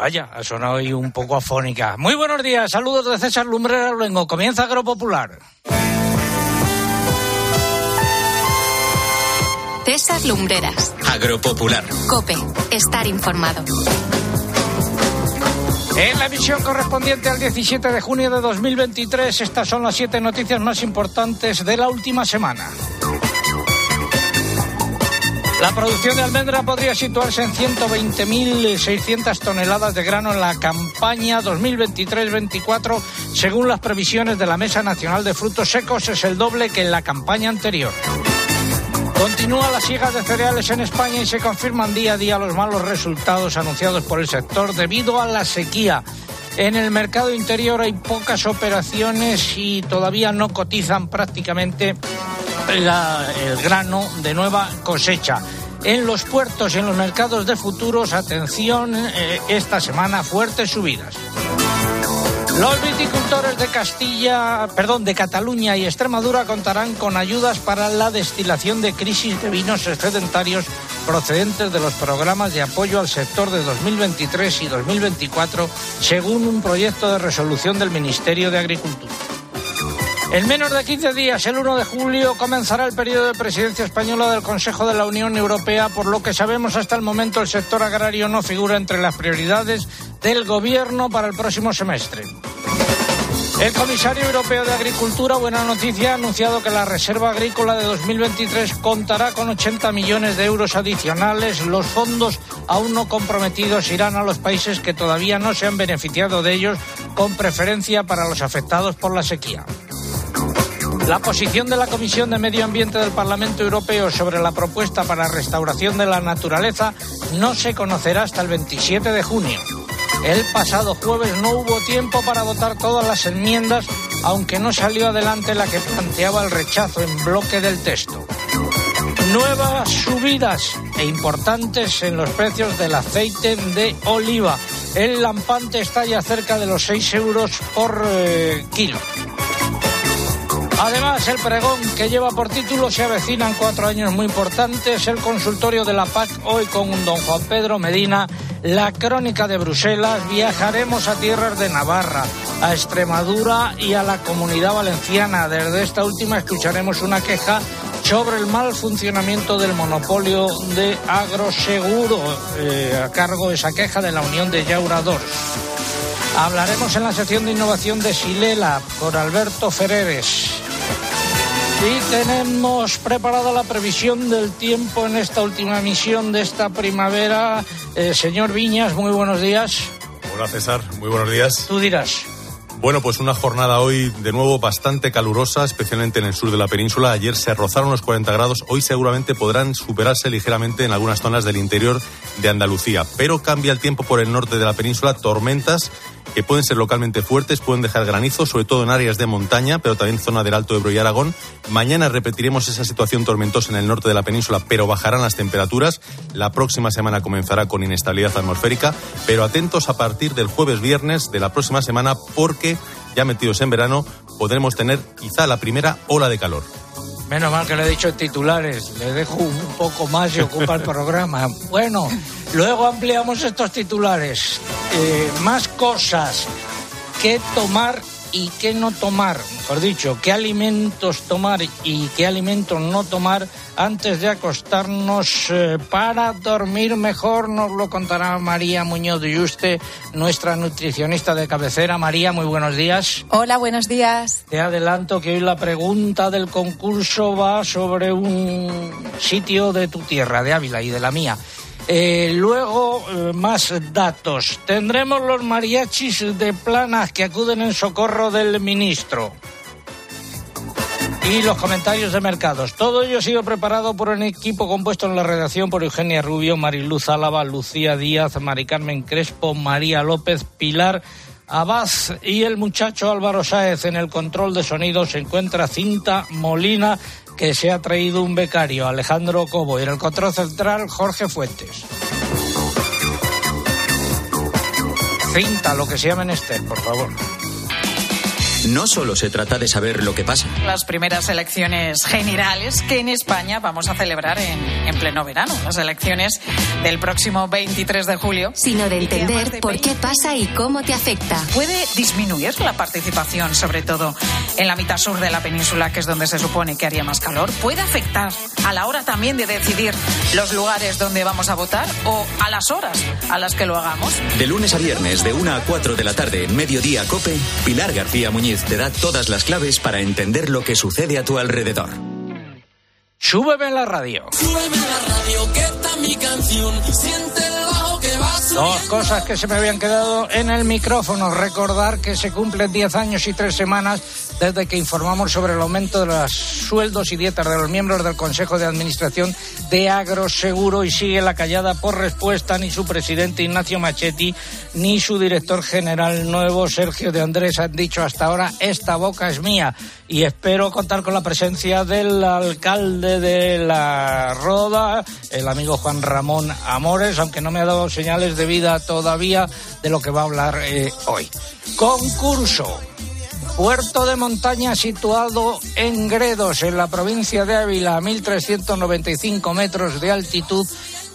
Vaya, ha sonado hoy un poco afónica. Muy buenos días, saludos de César Lumbrera Luengo. Comienza Agropopular. César Lumbreras. Agropopular. Cope, estar informado. En la emisión correspondiente al 17 de junio de 2023, estas son las siete noticias más importantes de la última semana. La producción de almendra podría situarse en 120.600 toneladas de grano en la campaña 2023-24, según las previsiones de la Mesa Nacional de Frutos Secos, es el doble que en la campaña anterior. Continúa la siega de cereales en España y se confirman día a día los malos resultados anunciados por el sector debido a la sequía. En el mercado interior hay pocas operaciones y todavía no cotizan prácticamente el grano de nueva cosecha. En los puertos y en los mercados de futuros, atención, eh, esta semana fuertes subidas. Los viticultores de Castilla, perdón, de Cataluña y Extremadura contarán con ayudas para la destilación de crisis de vinos excedentarios procedentes de los programas de apoyo al sector de 2023 y 2024, según un proyecto de resolución del Ministerio de Agricultura. En menos de 15 días, el 1 de julio, comenzará el periodo de presidencia española del Consejo de la Unión Europea. Por lo que sabemos hasta el momento, el sector agrario no figura entre las prioridades del Gobierno para el próximo semestre. El comisario europeo de Agricultura, buena noticia, ha anunciado que la Reserva Agrícola de 2023 contará con 80 millones de euros adicionales. Los fondos aún no comprometidos irán a los países que todavía no se han beneficiado de ellos, con preferencia para los afectados por la sequía. La posición de la Comisión de Medio Ambiente del Parlamento Europeo sobre la propuesta para restauración de la naturaleza no se conocerá hasta el 27 de junio. El pasado jueves no hubo tiempo para votar todas las enmiendas, aunque no salió adelante la que planteaba el rechazo en bloque del texto. Nuevas subidas e importantes en los precios del aceite de oliva. El lampante está ya cerca de los 6 euros por eh, kilo. Además, el pregón que lleva por título se avecinan cuatro años muy importantes. El consultorio de la PAC hoy con don Juan Pedro Medina. La crónica de Bruselas. Viajaremos a tierras de Navarra, a Extremadura y a la comunidad valenciana. Desde esta última escucharemos una queja sobre el mal funcionamiento del monopolio de agroseguro, eh, a cargo de esa queja de la Unión de Yauradores. Hablaremos en la sección de innovación de Silela con Alberto Ferreres. Y tenemos preparada la previsión del tiempo en esta última emisión de esta primavera. Eh, señor Viñas, muy buenos días. Hola César, muy buenos días. Tú dirás. Bueno, pues una jornada hoy de nuevo bastante calurosa, especialmente en el sur de la península. Ayer se rozaron los 40 grados, hoy seguramente podrán superarse ligeramente en algunas zonas del interior de Andalucía. Pero cambia el tiempo por el norte de la península, tormentas que pueden ser localmente fuertes, pueden dejar granizo, sobre todo en áreas de montaña, pero también zona del Alto Ebro y Aragón. Mañana repetiremos esa situación tormentosa en el norte de la península, pero bajarán las temperaturas. La próxima semana comenzará con inestabilidad atmosférica, pero atentos a partir del jueves viernes de la próxima semana porque ya metidos en verano podremos tener quizá la primera ola de calor. Menos mal que le he dicho titulares, le dejo un poco más y ocupa el programa. Bueno, luego ampliamos estos titulares. Eh, más cosas que tomar y qué no tomar, mejor dicho, qué alimentos tomar y qué alimentos no tomar antes de acostarnos eh, para dormir mejor, nos lo contará María Muñoz de Yuste, nuestra nutricionista de cabecera. María, muy buenos días. Hola, buenos días. Te adelanto que hoy la pregunta del concurso va sobre un sitio de tu tierra, de Ávila y de la mía. Eh, luego, eh, más datos. Tendremos los mariachis de planas que acuden en socorro del ministro. Y los comentarios de mercados. Todo ello ha sido preparado por un equipo compuesto en la redacción por Eugenia Rubio, Mariluz Álava, Lucía Díaz, Mari Carmen Crespo, María López, Pilar Abad y el muchacho Álvaro Sáez. En el control de sonido se encuentra Cinta Molina que se ha traído un becario, Alejandro Cobo, y en el control central, Jorge Fuentes. Cinta, lo que se llama Esther, por favor. No solo se trata de saber lo que pasa. Las primeras elecciones generales que en España vamos a celebrar en, en pleno verano, las elecciones del próximo 23 de julio. Sino de entender por qué pasa y cómo te afecta. Puede disminuir la participación, sobre todo en la mitad sur de la península, que es donde se supone que haría más calor. Puede afectar a la hora también de decidir los lugares donde vamos a votar o a las horas a las que lo hagamos. De lunes a viernes, de 1 a 4 de la tarde, en Mediodía Cope, Pilar García Muñiz te da todas las claves para entender lo que sucede a tu alrededor. Súbeme la radio. Súbeme la radio, que está mi canción. Siente el bajo que va a Dos cosas que se me habían quedado en el micrófono. Recordar que se cumplen 10 años y 3 semanas desde que informamos sobre el aumento de los sueldos y dietas de los miembros del Consejo de Administración de Agroseguro y sigue la callada por respuesta ni su presidente Ignacio Machetti ni su director general nuevo Sergio de Andrés han dicho hasta ahora esta boca es mía y espero contar con la presencia del alcalde de la Roda, el amigo Juan Ramón Amores, aunque no me ha dado señales de vida todavía de lo que va a hablar eh, hoy. Concurso. Puerto de montaña situado en Gredos, en la provincia de Ávila, a 1.395 metros de altitud,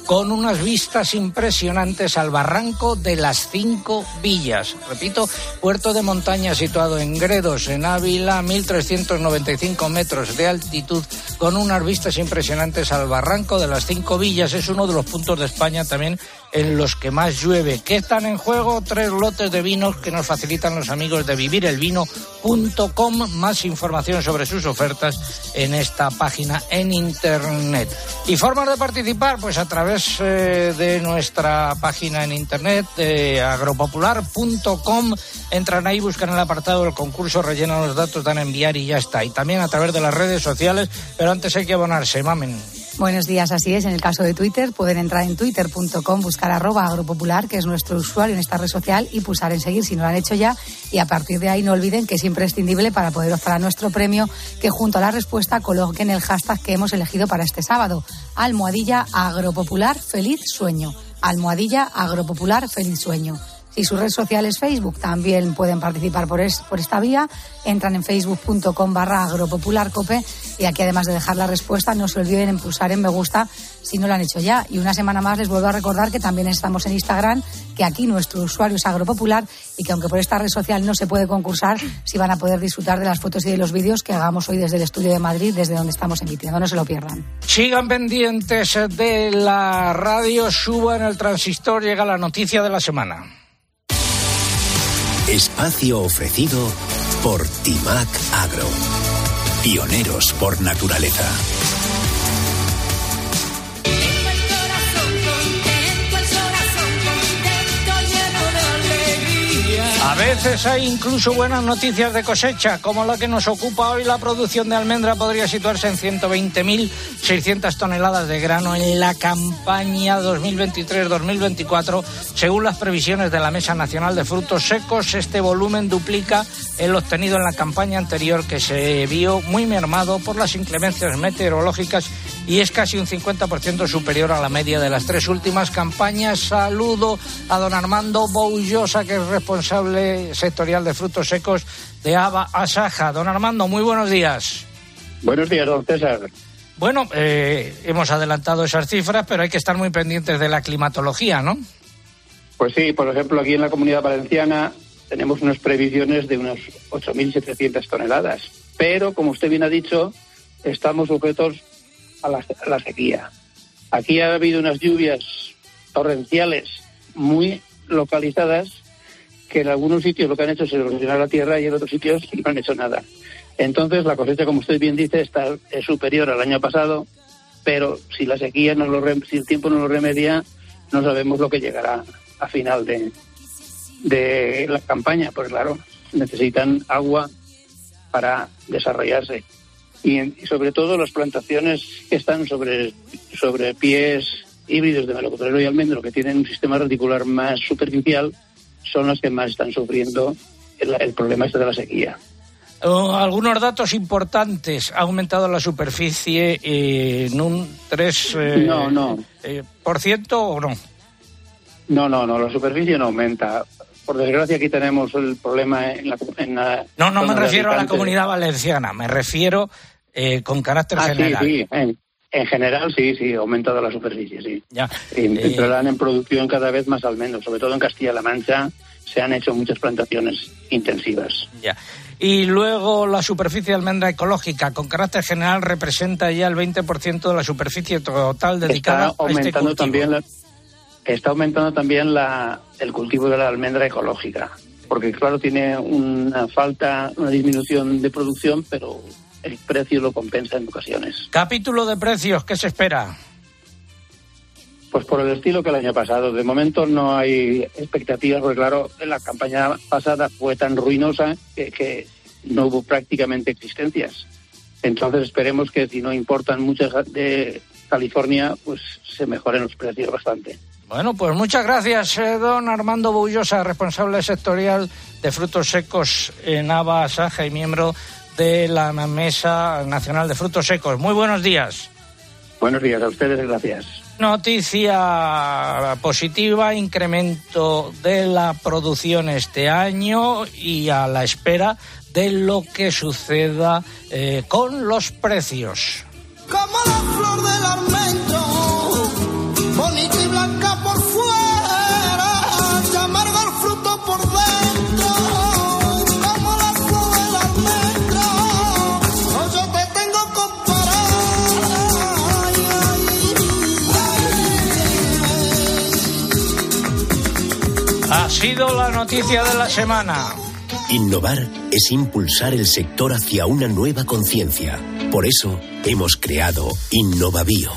con unas vistas impresionantes al barranco de las cinco villas. Repito, puerto de montaña situado en Gredos, en Ávila, 1.395 metros de altitud, con unas vistas impresionantes al barranco de las cinco villas. Es uno de los puntos de España también en los que más llueve. ¿Qué están en juego? Tres lotes de vinos que nos facilitan los amigos de vivirelvino.com. Más información sobre sus ofertas en esta página en internet. ¿Y formas de participar? Pues a través eh, de nuestra página en internet, de agropopular.com. Entran ahí, buscan el apartado del concurso, rellenan los datos, dan a enviar y ya está. Y también a través de las redes sociales, pero antes hay que abonarse, mamen. Buenos días, así es. En el caso de Twitter, pueden entrar en twitter.com, buscar arroba agropopular, que es nuestro usuario en esta red social, y pulsar en seguir si no lo han hecho ya. Y a partir de ahí no olviden que es imprescindible para poder optar a nuestro premio, que junto a la respuesta coloquen el hashtag que hemos elegido para este sábado. Almohadilla agropopular feliz sueño. Almohadilla agropopular feliz sueño. Si su red social es Facebook, también pueden participar por, es, por esta vía. Entran en facebook.com barra agropopularcope y aquí además de dejar la respuesta, no se olviden en pulsar en me gusta si no lo han hecho ya. Y una semana más les vuelvo a recordar que también estamos en Instagram, que aquí nuestro usuario es agropopular y que aunque por esta red social no se puede concursar, sí van a poder disfrutar de las fotos y de los vídeos que hagamos hoy desde el estudio de Madrid, desde donde estamos emitiendo. No se lo pierdan. Sigan pendientes de la radio, suban el transistor, llega la noticia de la semana. Espacio ofrecido por Timac Agro. Pioneros por naturaleza. A veces hay incluso buenas noticias de cosecha, como la que nos ocupa hoy. La producción de almendra podría situarse en 120.600 toneladas de grano en la campaña 2023-2024, según las previsiones de la Mesa Nacional de Frutos Secos. Este volumen duplica el obtenido en la campaña anterior, que se vio muy mermado por las inclemencias meteorológicas y es casi un 50% superior a la media de las tres últimas campañas. Saludo a don Armando Boullosa, que es responsable sectorial de frutos secos de Ava Asaja. Don Armando, muy buenos días. Buenos días, don César. Bueno, eh, hemos adelantado esas cifras, pero hay que estar muy pendientes de la climatología, ¿no? Pues sí, por ejemplo, aquí en la comunidad valenciana tenemos unas previsiones de unas 8.700 toneladas. Pero, como usted bien ha dicho, estamos sujetos a la, sequía. Aquí ha habido unas lluvias torrenciales muy localizadas que en algunos sitios lo que han hecho es erosionar la tierra y en otros sitios no han hecho nada. Entonces la cosecha, como usted bien dice, está es superior al año pasado, pero si la sequía no lo si el tiempo no lo remedia, no sabemos lo que llegará a final de, de la campaña, pues claro, necesitan agua para desarrollarse. Y, en- y sobre todo las plantaciones que están sobre, sobre pies híbridos de melocotero y almendro, que tienen un sistema radicular más superficial, son las que más están sufriendo el, el problema este de la sequía. Oh, algunos datos importantes. Ha aumentado la superficie eh, en un 3 eh, No, no. eh, por ciento o no. No, no, no, la superficie no aumenta. Por desgracia aquí tenemos el problema en la... En la no, no me refiero a la comunidad valenciana, me refiero eh, con carácter Ah, sí, general. sí, en, en general sí, sí, ha aumentado la superficie, sí. Ya. Y Eh, entrarán en producción cada vez más al menos, sobre todo en Castilla-La Mancha se han hecho muchas plantaciones intensivas. Ya. Y luego la superficie de almendra ecológica con carácter general representa ya el 20% de la superficie total dedicada Está a este aumentando cultivo. también la, está aumentando también la, el cultivo de la almendra ecológica, porque claro tiene una falta, una disminución de producción, pero el precio lo compensa en ocasiones. Capítulo de precios, ¿qué se espera? Pues por el estilo que el año pasado. De momento no hay expectativas, porque claro, la campaña pasada fue tan ruinosa que, que no hubo prácticamente existencias. Entonces esperemos que si no importan muchas de California, pues se mejoren los precios bastante. Bueno, pues muchas gracias, eh, don Armando Bullosa, responsable sectorial de frutos secos en Ava Saja y miembro de la Mesa Nacional de Frutos Secos. Muy buenos días. Buenos días a ustedes, gracias. Noticia positiva, incremento de la producción este año y a la espera de lo que suceda eh, con los precios. Como la flor sido la noticia de la semana. Innovar es impulsar el sector hacia una nueva conciencia. Por eso hemos creado Innovabio,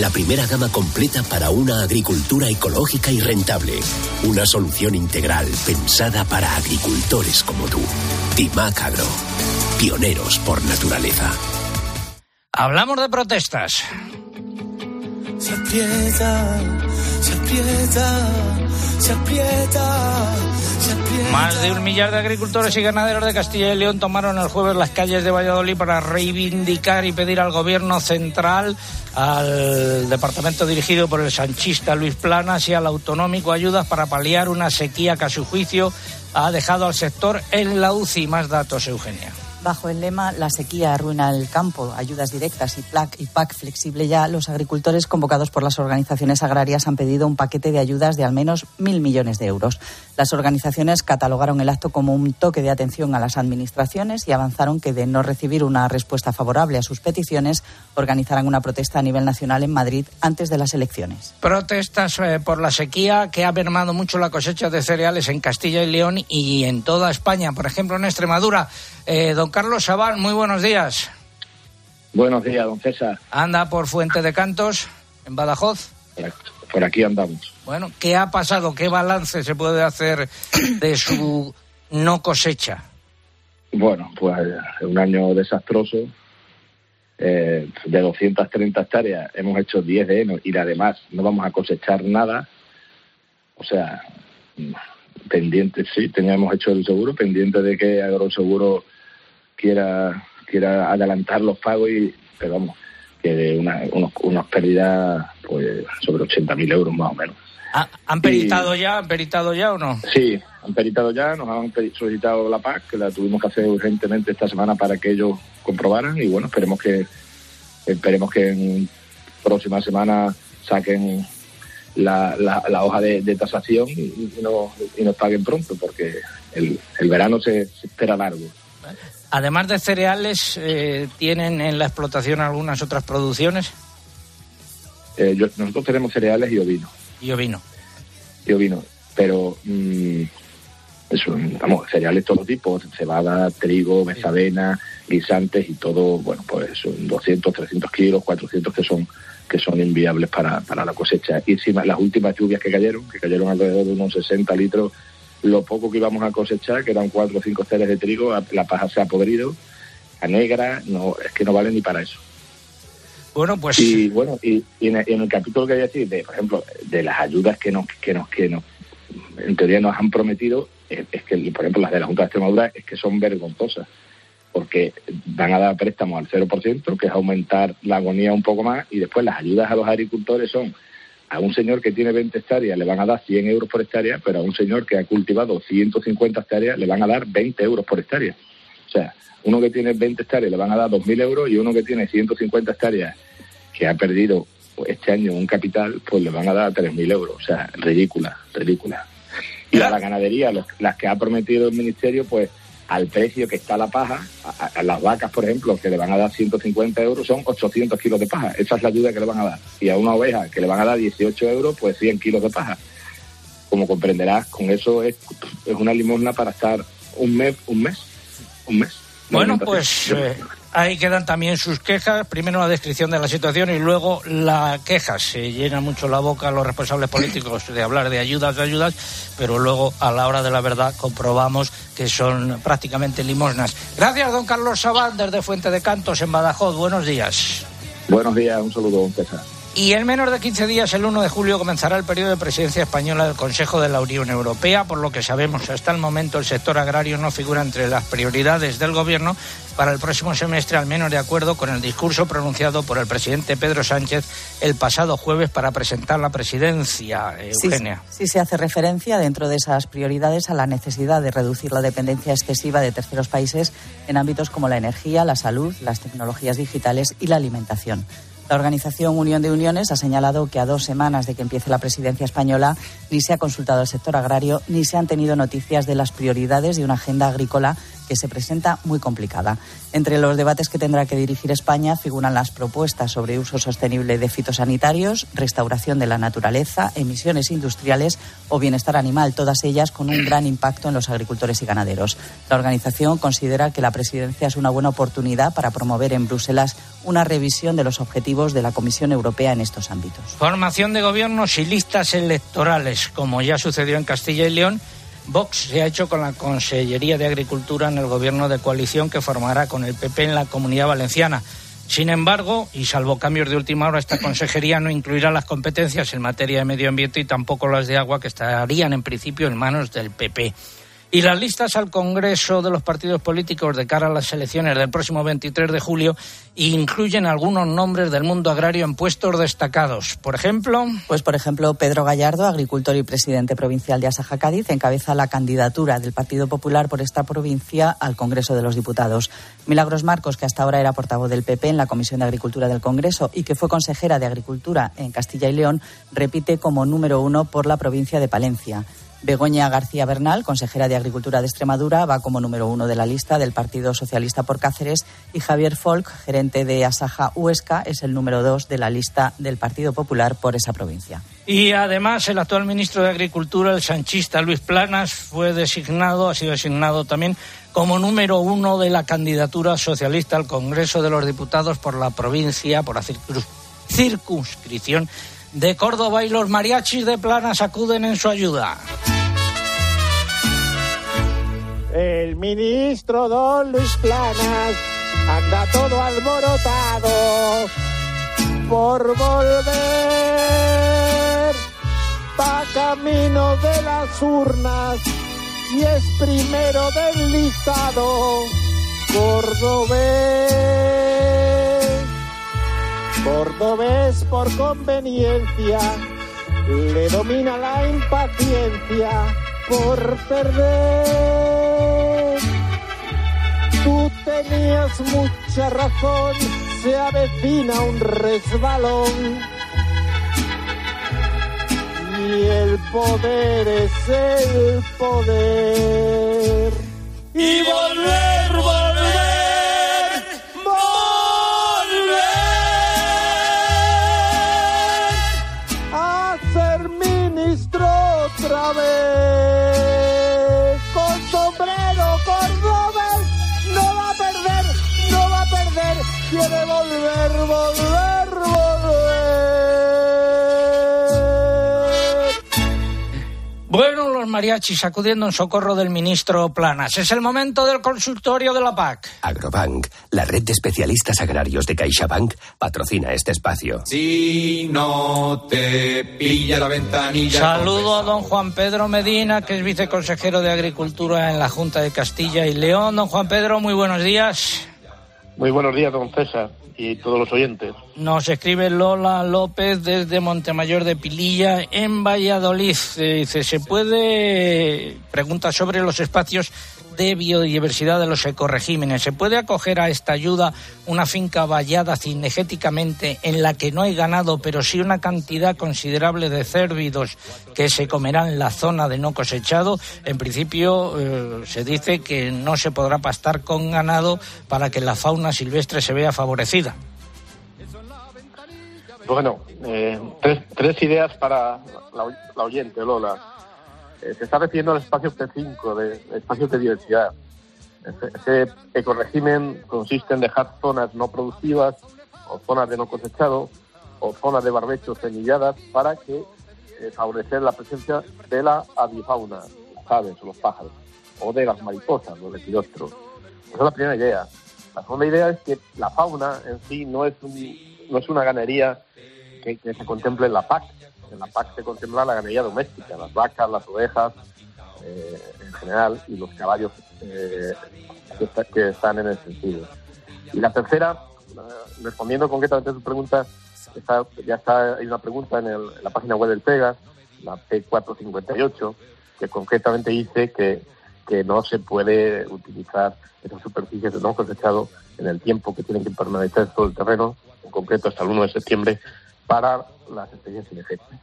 la primera gama completa para una agricultura ecológica y rentable. Una solución integral pensada para agricultores como tú. Timac Agro, pioneros por naturaleza. Hablamos de protestas. Se se aprieta, se aprieta, se aprieta. Más de un millar de agricultores y ganaderos de Castilla y León tomaron el jueves las calles de Valladolid para reivindicar y pedir al gobierno central, al departamento dirigido por el sanchista Luis Planas y al autonómico ayudas para paliar una sequía que a su juicio ha dejado al sector en la UCI. Más datos, Eugenia. Bajo el lema La sequía arruina el campo, ayudas directas y PLAC y PAC flexible ya, los agricultores convocados por las organizaciones agrarias han pedido un paquete de ayudas de al menos mil millones de euros. Las organizaciones catalogaron el acto como un toque de atención a las administraciones y avanzaron que de no recibir una respuesta favorable a sus peticiones, organizarán una protesta a nivel nacional en Madrid antes de las elecciones. Protestas eh, por la sequía que ha mermado mucho la cosecha de cereales en Castilla y León y en toda España, por ejemplo en Extremadura. Eh, don Carlos Sabal, muy buenos días. Buenos días, don César. Anda por Fuente de Cantos, en Badajoz. Por aquí andamos. Bueno, ¿qué ha pasado? ¿Qué balance se puede hacer de su no cosecha? Bueno, pues un año desastroso. Eh, de 230 hectáreas hemos hecho 10 de heno y además no vamos a cosechar nada. O sea, pendiente, sí, teníamos hecho el seguro, pendiente de que Agroseguro quiera quiera adelantar los pagos, y, pero vamos, que de una, unos, unas pérdidas pues sobre 80.000 euros más o menos. ¿Ha- ¿Han peritado ya? ¿Han peritado ya o no? Sí, han peritado ya, nos han solicitado la PAC, que la tuvimos que hacer urgentemente esta semana para que ellos comprobaran y bueno, esperemos que esperemos que en próxima semana saquen la, la, la hoja de, de tasación y, y nos, y nos paguen pronto, porque el, el verano se, se espera largo. Además de cereales, eh, ¿tienen en la explotación algunas otras producciones? Eh, yo- nosotros tenemos cereales y ovino, Y ovino. y ovino, pero mm, eso, vamos, cereales todo tipo, cebada, trigo, mezavena, guisantes y todo, bueno, pues son 200, 300 kilos, 400 que son que son inviables para, para la cosecha. Y encima, las últimas lluvias que cayeron, que cayeron alrededor de unos 60 litros, lo poco que íbamos a cosechar, que eran 4 o 5 ceres de trigo, la paja se ha podrido, a negra, no, es que no vale ni para eso. Bueno, pues Y bueno, y, y en, el, en el capítulo que voy a decir, de, por ejemplo, de las ayudas que nos, que nos, que nos, en teoría nos han prometido, es, es que, por ejemplo, las de la Junta de Extremadura, es que son vergonzosas, porque van a dar préstamos al 0%, que es aumentar la agonía un poco más, y después las ayudas a los agricultores son a un señor que tiene 20 hectáreas le van a dar 100 euros por hectárea, pero a un señor que ha cultivado 150 hectáreas le van a dar 20 euros por hectárea. O sea, uno que tiene 20 hectáreas le van a dar 2.000 euros y uno que tiene 150 hectáreas que ha perdido este año un capital, pues le van a dar 3.000 euros. O sea, ridícula, ridícula. Y a la ganadería, los- las que ha prometido el ministerio, pues al precio que está la paja, a, a las vacas, por ejemplo, que le van a dar 150 euros, son 800 kilos de paja. Esa es la ayuda que le van a dar. Y a una oveja que le van a dar 18 euros, pues 100 kilos de paja. Como comprenderás, con eso es, es una limosna para estar un mes, un mes, un mes. Bueno, pues eh, ahí quedan también sus quejas. Primero la descripción de la situación y luego la queja. Se llena mucho la boca los responsables políticos de hablar de ayudas, de ayudas, pero luego a la hora de la verdad comprobamos que son prácticamente limosnas. Gracias, don Carlos Sabán, desde Fuente de Cantos, en Badajoz. Buenos días. Buenos días, un saludo, don César. Y en menos de 15 días, el 1 de julio, comenzará el periodo de presidencia española del Consejo de la Unión Europea. Por lo que sabemos, hasta el momento el sector agrario no figura entre las prioridades del Gobierno para el próximo semestre, al menos de acuerdo con el discurso pronunciado por el presidente Pedro Sánchez el pasado jueves para presentar la presidencia. Sí, Eugenia. sí se hace referencia dentro de esas prioridades a la necesidad de reducir la dependencia excesiva de terceros países en ámbitos como la energía, la salud, las tecnologías digitales y la alimentación. La organización Unión de Uniones ha señalado que a dos semanas de que empiece la presidencia española ni se ha consultado al sector agrario ni se han tenido noticias de las prioridades de una agenda agrícola que se presenta muy complicada. Entre los debates que tendrá que dirigir España figuran las propuestas sobre uso sostenible de fitosanitarios, restauración de la naturaleza, emisiones industriales o bienestar animal, todas ellas con un gran impacto en los agricultores y ganaderos. La organización considera que la presidencia es una buena oportunidad para promover en Bruselas una revisión de los objetivos de la Comisión Europea en estos ámbitos. Formación de gobiernos y listas electorales, como ya sucedió en Castilla y León. Vox se ha hecho con la Consellería de Agricultura en el gobierno de coalición que formará con el PP en la Comunidad Valenciana. Sin embargo, y salvo cambios de última hora, esta consejería no incluirá las competencias en materia de medio ambiente y tampoco las de agua, que estarían en principio en manos del PP. Y las listas al Congreso de los partidos políticos de cara a las elecciones del próximo 23 de julio incluyen algunos nombres del mundo agrario en puestos destacados. Por ejemplo, Pues, por ejemplo, Pedro Gallardo, agricultor y presidente provincial de Asaja Cádiz, encabeza la candidatura del Partido Popular por esta provincia al Congreso de los Diputados. Milagros Marcos, que hasta ahora era portavoz del PP en la Comisión de Agricultura del Congreso y que fue consejera de Agricultura en Castilla y León, repite como número uno por la provincia de Palencia. Begoña García Bernal, consejera de Agricultura de Extremadura, va como número uno de la lista del Partido Socialista por Cáceres y Javier Folk, gerente de Asaja Huesca, es el número dos de la lista del Partido Popular por esa provincia. Y además, el actual ministro de Agricultura, el sanchista Luis Planas, fue designado, ha sido designado también como número uno de la candidatura socialista al Congreso de los Diputados por la provincia, por la circun- circunscripción de Córdoba. Y los mariachis de Planas acuden en su ayuda. El ministro Don Luis Planas anda todo alborotado por volver. Va camino de las urnas y es primero del listado cordobés. Cordobés por conveniencia le domina la impaciencia por perder. Tú tenías mucha razón, se avecina un resbalón. Y el poder es el poder. Y volver, vez. Con sombrero cordobés, no va a perder, no va a perder. Quiere volver, volver. Mariachis acudiendo en socorro del ministro Planas. Es el momento del consultorio de la PAC. Agrobank, la red de especialistas agrarios de CaixaBank, patrocina este espacio. Si no te pilla la ventanilla. Saludo a don Juan Pedro Medina, que es viceconsejero de Agricultura en la Junta de Castilla y León. Don Juan Pedro, muy buenos días. Muy buenos días, don César, y todos los oyentes. Nos escribe Lola López desde Montemayor de Pililla, en Valladolid. Dice, ¿se puede, pregunta sobre los espacios de biodiversidad de los ecoregímenes, ¿se puede acoger a esta ayuda una finca vallada cinegéticamente en la que no hay ganado, pero sí una cantidad considerable de cérvidos que se comerán la zona de no cosechado? En principio eh, se dice que no se podrá pastar con ganado para que la fauna silvestre se vea favorecida. Bueno, eh, tres, ideas para la, la oyente, Lola. Eh, se está refiriendo al espacio P5, de espacios de diversidad. Ese, ese ecoregimen consiste en dejar zonas no productivas o zonas de no cosechado o zonas de barbechos semilladas para que eh, favorecer la presencia de la avifauna, las aves o los pájaros, o de las mariposas, los lepidópteros. Esa es la primera idea. La segunda idea es que la fauna en sí no es, un, no es una ganadería que, que se contemple en la PAC. En la PAC se contempla la ganadería doméstica, las vacas, las ovejas, eh, en general, y los caballos eh, que, está- que están en ese sentido. Y la tercera, eh, respondiendo concretamente a su pregunta, está, ya está, hay una pregunta en, el- la página web del PEGAS, la P458, que concretamente dice que, que no se puede utilizar esas superficies de no cosechado en el tiempo que tienen que permanecer sobre el terreno, en concreto hasta el 1 de septiembre, para las especies cinegéticas.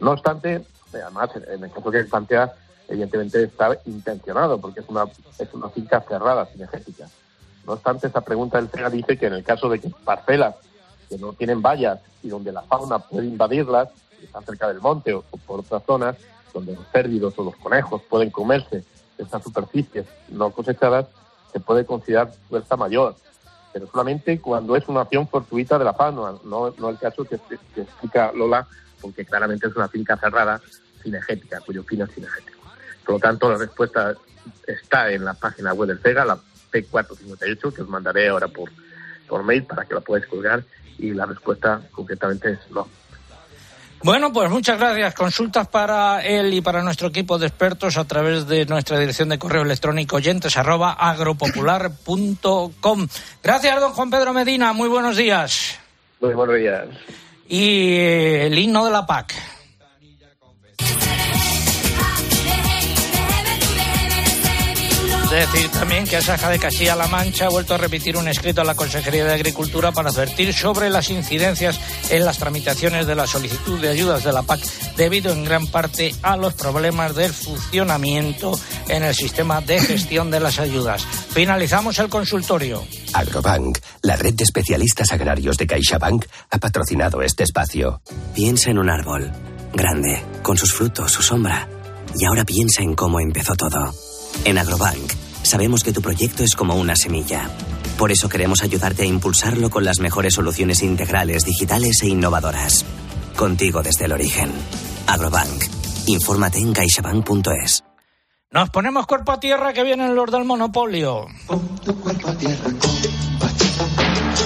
No obstante, además, en el caso que él plantea, evidentemente está intencionado, porque es una, es una finca cerrada cinegética. No obstante, esa pregunta del CEGA dice que en el caso de que parcelas que no tienen vallas y donde la fauna puede invadirlas, que están cerca del monte o, o por otras zonas, donde los cérvidos o los conejos pueden comerse estas superficies no cosechadas, se puede considerar fuerza mayor. Pero solamente cuando es una acción fortuita de la fauna, no, no el caso que, explica Lola, porque claramente es una finca cerrada cinegética, cuyo fin es cinegético. Por lo tanto, la respuesta está en la página web del CEGA, la P458, que os mandaré ahora por, por mail para que la podáis colgar, y la respuesta concretamente es no. Bueno, pues muchas gracias. Consultas para él y para nuestro equipo de expertos a través de nuestra dirección de correo electrónico oyentes arroba agropopular.com. Gracias, don Juan Pedro Medina. Muy buenos días. Muy buenos días. Y eh, el himno de la PAC. Decir también que Asaja de Castilla-La Mancha ha vuelto a remitir un escrito a la Consejería de Agricultura para advertir sobre las incidencias en las tramitaciones de la solicitud de ayudas de la PAC debido en gran parte a los problemas del funcionamiento en el sistema de gestión de las ayudas. Finalizamos el consultorio. Agrobank, la red de especialistas agrarios de CaixaBank, ha patrocinado este espacio. Piensa en un árbol, grande, con sus frutos, su sombra. Y ahora piensa en cómo empezó todo. En Agrobank, sabemos que tu proyecto es como una semilla. Por eso queremos ayudarte a impulsarlo con las mejores soluciones integrales, digitales e innovadoras. Contigo desde el origen. Agrobank. Infórmate en caixabank.es. Nos ponemos cuerpo a tierra que vienen los del monopolio.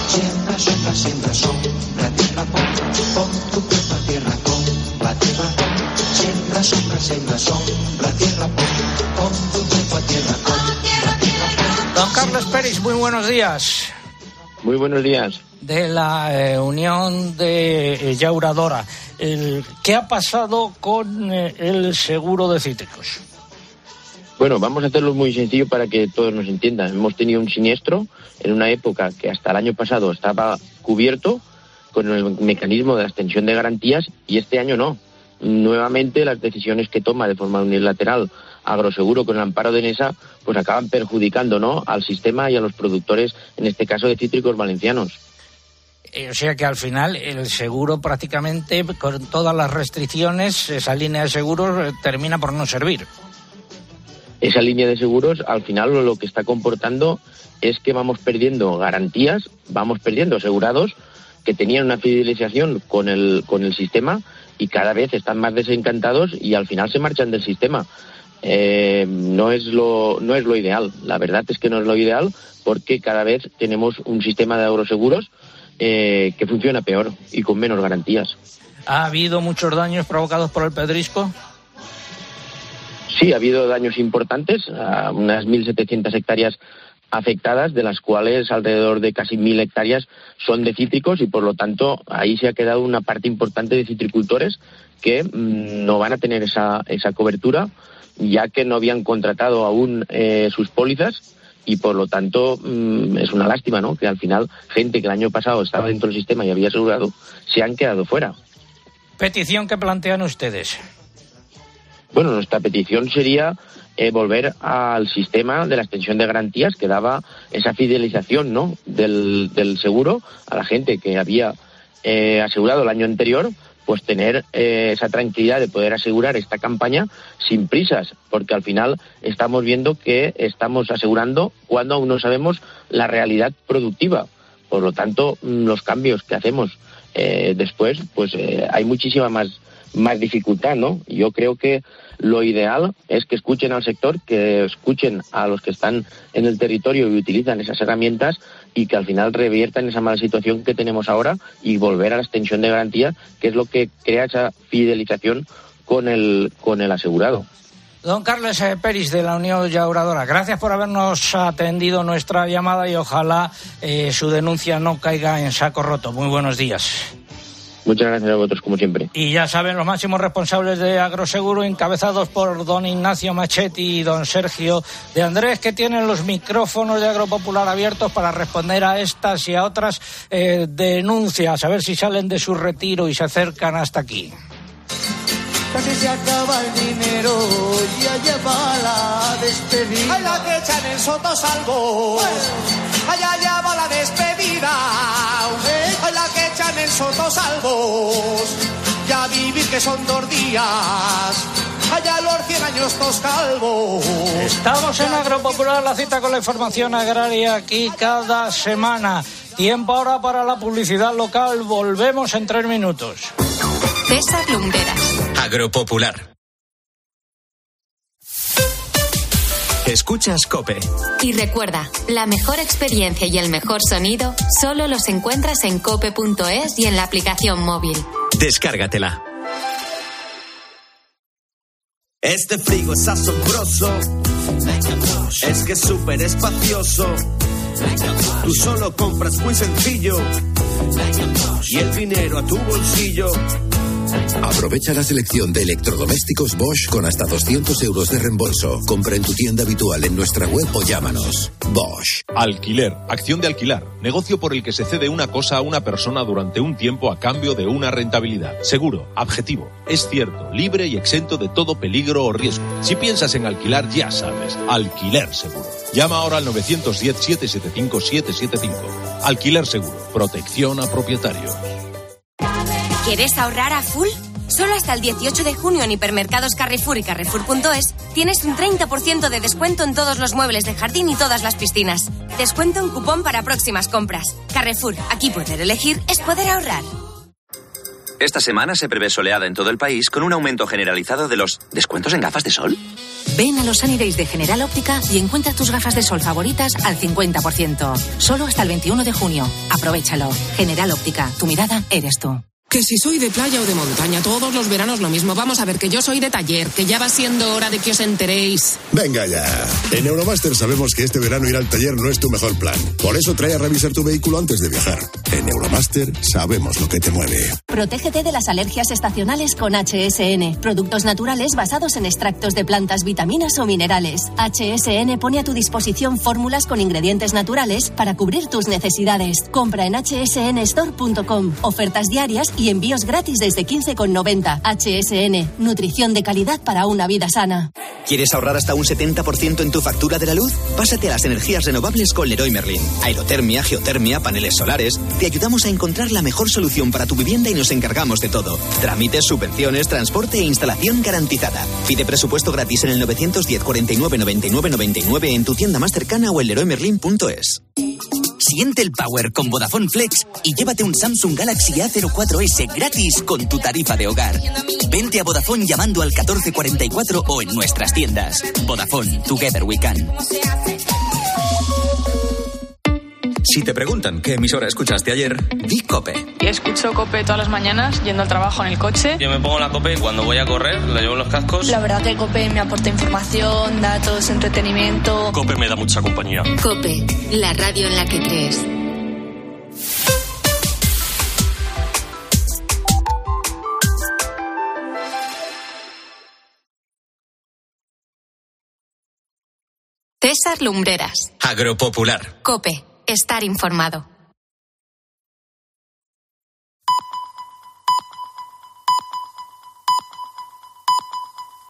Siembra, siembra, siembra, sombra, tierra, pon, pon tu cuerpo a tierra con la tierra, pon. Siembra, siembra, siembra, sombra, tierra, pon, pon tu cuerpo a tierra tierra, pon. Don Carlos Peris, muy buenos días. Muy buenos días. De la eh, Unión de eh, Yauradora. El- ¿Qué ha pasado con eh, el seguro de cítricos? Bueno, vamos a hacerlo muy sencillo para que todos nos entiendan. Hemos tenido un siniestro en una época que hasta el año pasado estaba cubierto con el mecanismo de la extensión de garantías y este año no. Nuevamente las decisiones que toma de forma unilateral Agroseguro con el amparo de NESA pues acaban perjudicando ¿no? al sistema y a los productores, en este caso de cítricos valencianos. Eh, o sea que al final el seguro prácticamente, con todas las restricciones, esa línea de seguros eh, termina por no servir. esa línea de seguros al final lo que está comportando es que vamos perdiendo garantías, vamos perdiendo asegurados que tenían una fidelización con el, con el sistema y cada vez están más desencantados y al final se marchan del sistema. Eh, no, es lo, no es lo ideal, la verdad es que no es lo ideal porque cada vez tenemos un sistema de agroseguros eh, que funciona peor y con menos garantías. ¿Ha habido muchos daños provocados por el pedrisco? Sí, ha habido daños importantes, a unas 1.700 hectáreas afectadas, de las cuales alrededor de casi mil hectáreas son de cítricos y por lo tanto ahí se ha quedado una parte importante de citricultores que mm, no van a tener esa, esa cobertura ya que no habían contratado aún eh, sus pólizas y por lo tanto mm, es una lástima, ¿no? Que al final gente que el año pasado estaba dentro del sistema y había asegurado se han quedado fuera. Petición que plantean ustedes. Bueno, nuestra petición sería eh, volver al sistema de la extensión de garantías que daba esa fidelización, ¿no? Del, del seguro a la gente que había eh, asegurado el año anterior pues tener eh, esa tranquilidad de poder asegurar esta campaña sin prisas, porque al final estamos viendo que estamos asegurando cuando aún no sabemos la realidad productiva. Por lo tanto, mm, los cambios que hacemos eh, después, pues eh, hay muchísima más, más dificultad, ¿no? Yo creo que lo ideal es que escuchen al sector, que escuchen a los que están en el territorio y utilizan esas herramientas y que al final reviertan esa mala situación que tenemos ahora y volver a la extensión de garantía, que es lo que crea esa fidelización con el, con el asegurado. Don Carlos eh, Peris de la Unión Yauradora, gracias por habernos atendido nuestra llamada y ojalá eh, su denuncia no caiga en saco roto. Muy buenos días. Muchas gracias a vosotros, como siempre. Y ya saben, los máximos responsables de Agroseguro, encabezados por don Ignacio Machetti y don Sergio de Andrés, que tienen los micrófonos de Agropopular abiertos para responder a estas y a otras eh, denuncias, a ver si salen de su retiro y se acercan hasta aquí. Casi se acaba el dinero y allá va la despedida. Ay, la que echan en Soto Salvo. Allá, allá va la despedida. Ay, la que echan en Soto Salvos. Ya vivir que son dos días. Allá los cien años tos calvos. Estamos en Agropopular, la cita con la información agraria aquí cada semana. Tiempo ahora para la publicidad local. Volvemos en tres minutos. César Lumberas. Agropopular. Escuchas Cope. Y recuerda, la mejor experiencia y el mejor sonido solo los encuentras en cope.es y en la aplicación móvil. Descárgatela. Este frigo es asombroso. Es que es súper espacioso. Tú solo compras muy sencillo. Y el dinero a tu bolsillo. Aprovecha la selección de electrodomésticos Bosch con hasta 200 euros de reembolso. Compra en tu tienda habitual en nuestra web o llámanos. Bosch. Alquiler, acción de alquilar, negocio por el que se cede una cosa a una persona durante un tiempo a cambio de una rentabilidad. Seguro, objetivo, es cierto, libre y exento de todo peligro o riesgo. Si piensas en alquilar, ya sabes, alquiler seguro. Llama ahora al 910-775-775. Alquiler seguro, protección a propietarios. ¿Quieres ahorrar a full? Solo hasta el 18 de junio en hipermercados Carrefour y Carrefour.es tienes un 30% de descuento en todos los muebles de jardín y todas las piscinas. Descuento en cupón para próximas compras. Carrefour, aquí poder elegir es poder ahorrar. Esta semana se prevé soleada en todo el país con un aumento generalizado de los descuentos en gafas de sol. Ven a los Sunny Days de General Óptica y encuentra tus gafas de sol favoritas al 50%. Solo hasta el 21 de junio. Aprovechalo. General Óptica, tu mirada eres tú. Que si soy de playa o de montaña, todos los veranos lo mismo. Vamos a ver que yo soy de taller, que ya va siendo hora de que os enteréis. Venga ya. En Euromaster sabemos que este verano ir al taller no es tu mejor plan. Por eso trae a revisar tu vehículo antes de viajar. En Euromaster sabemos lo que te mueve. Protégete de las alergias estacionales con HSN. Productos naturales basados en extractos de plantas, vitaminas o minerales. HSN pone a tu disposición fórmulas con ingredientes naturales para cubrir tus necesidades. Compra en hsnstore.com. Ofertas diarias y envíos gratis desde 15,90. HSN. Nutrición de calidad para una vida sana. ¿Quieres ahorrar hasta un 70% en tu factura de la luz? Pásate a las energías renovables con Leroy Merlin. Aerotermia, geotermia, paneles solares. Te ayudamos a encontrar la mejor solución para tu vivienda y nos encargamos de todo. Trámites, subvenciones, transporte e instalación garantizada. Pide presupuesto gratis en el 910 49 99 99 en tu tienda más cercana o en leroymerlin.es. Siente el power con Vodafone Flex y llévate un Samsung Galaxy A04S gratis con tu tarifa de hogar. Vente a Vodafone llamando al 1444 o en nuestras tiendas. Vodafone, Together We Can. Si te preguntan qué emisora escuchaste ayer, di Cope. Y escucho Cope todas las mañanas yendo al trabajo en el coche. Yo me pongo la Cope cuando voy a correr, le llevo los cascos. La verdad que Cope me aporta información, datos, entretenimiento. Cope me da mucha compañía. Cope, la radio en la que crees. César Lumbreras. Agropopular. Cope, estar informado.